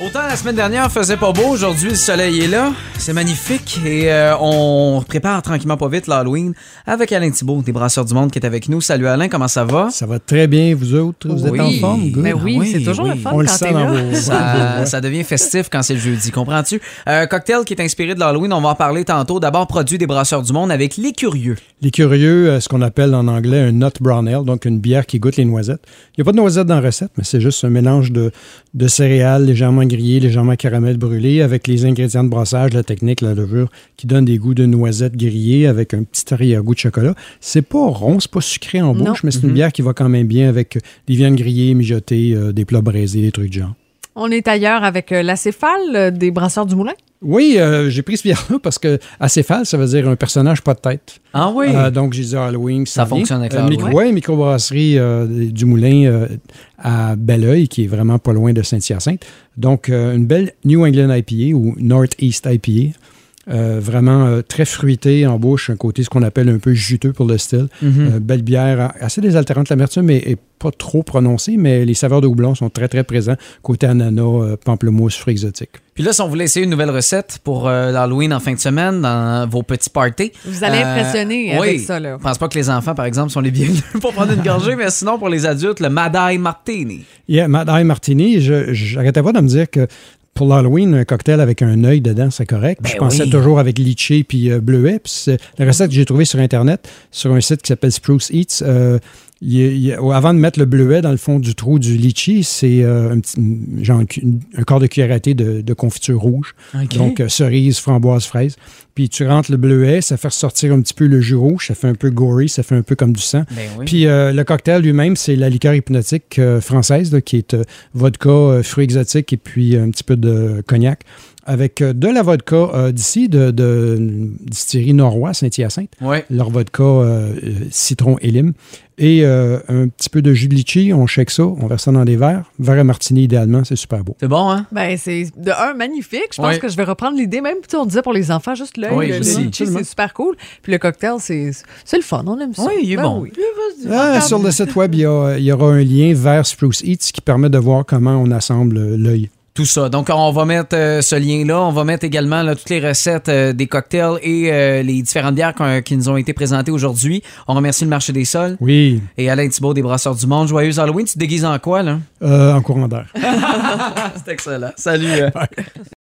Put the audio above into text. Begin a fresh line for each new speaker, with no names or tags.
Autant la semaine dernière faisait pas beau, aujourd'hui le soleil est là, c'est magnifique et euh, on prépare tranquillement pas vite l'Halloween avec Alain Thibault des Brasseurs du Monde qui est avec nous. Salut Alain, comment ça va?
Ça va très bien, vous autres, vous êtes en forme? Good.
Mais Ben oui,
Ah oui,
c'est toujours
oui.
le fun
On le
quand
sent
t'es
dans
là.
vos...
Ça, ça devient festif quand c'est le jeudi, comprends-tu? Euh, cocktail qui est inspiré de l'Halloween, on va en parler tantôt. D'abord, produit des Brasseurs du Monde avec les curieux.
Les curieux, euh, ce qu'on appelle en anglais un nut brown ale, donc une bière qui goûte les noisettes. Il n'y a pas de noisettes dans la recette, mais c'est juste un mélange de, de céréales légèrement grillées, légèrement caramel brûlé, avec les ingrédients de brassage, la technique, la levure, qui donne des goûts de noisettes grillées avec un petit arrière-goût de chocolat. C'est pas rond, c'est pas sucré en
Non.
bouche, mais c'est une bière qui va quand même bien avec des viandes grillées, mijotées, euh, des plats braisés, des trucs du genre.
On est ailleurs avec euh, la céphale euh, des Brasseurs du Moulin.
Oui, euh, j'ai pris ce bière-là parce que acéphale, ça veut dire un personnage pas de tête.
Ah oui?
Euh, donc, j'ai dit Halloween.
Ça
vient.
fonctionne avec
Euh,
l'Halloween.
micro, ouais, microbrasserie du Moulin à Belleuil, qui est vraiment pas loin de Saint-Hyacinthe. Donc, une belle New England IPA ou Northeast IPA. Vraiment très fruité en bouche, un côté ce qu'on appelle un peu juteux pour le style.
Mhm.
Euh, belle bière, assez désaltérante. L'amertume est pas trop prononcée, mais les saveurs de houblon sont très, très présents. Côté ananas, euh, pamplemousse, fruits exotiques.
Puis là, si on voulait essayer une nouvelle recette pour euh, l'Halloween en fin de semaine dans vos petits parties.
Vous allez
Euh,
impressionner
oui.
avec ça. Là.
Je pense pas que les enfants, par exemple, sont les bienvenus pour prendre une gorgée, mais sinon, pour les adultes, le Madai Martini.
Yeah, Mad Eye Martini, je j'arrêtais pas de me dire que pour l'Halloween, un cocktail avec un œil dedans, c'est correct.
Ben
je pensais
oui.
toujours avec litchi puis euh, bleuet. Puis la recette que j'ai trouvée sur Internet, sur un site qui s'appelle Spruce Eats. euh, il il avant de mettre le bleuet dans le fond du trou du litchi, c'est euh, un, petit, genre un quart de cuillère à thé de, de confiture rouge. Donc, euh, cerise, framboise, fraise. Puis tu rentres le bleuet, ça fait ressortir un petit peu le jus rouge, ça fait un peu gory, ça fait un peu comme du sang.
Ben oui.
Puis euh, le cocktail lui-même, c'est la liqueur hypnotique française, là, qui est vodka, fruits exotiques et puis un petit peu de cognac. Avec de la vodka euh, d'ici, de, de distillerie Norrois, Saint-Hyacinthe.
Ouais.
Leur vodka euh, citron et lime. Et euh, un petit peu de jus de litchi, on shake ça, on verse ça dans des verres. Verre à martini idéalement, c'est super beau.
C'est bon, hein?
Ben, c'est de un magnifique. Je pense que je vais reprendre l'idée. Même, tu sais, on disait pour les enfants, juste l'œil,
Oui,
le, le litchi, c'est super cool. Puis le cocktail, c'est c'est le fun. On aime ça.
Oui, il est
Ben
bon.
oui.
Ah, sur le site web, il y, a- il y aura un lien vers Spruce Eats qui permet de voir comment on assemble l'œil.
Tout ça. Donc, on va mettre euh, ce lien-là. On va mettre également là, toutes les recettes euh, des cocktails et euh, les différentes bières qui nous ont été présentées aujourd'hui. On remercie le marché des sols
Oui,
et Alain Thibault des Brasseurs du Monde. Joyeux Halloween. Tu te déguises en quoi, là?
euh, en courant d'air.
C'est excellent. Salut.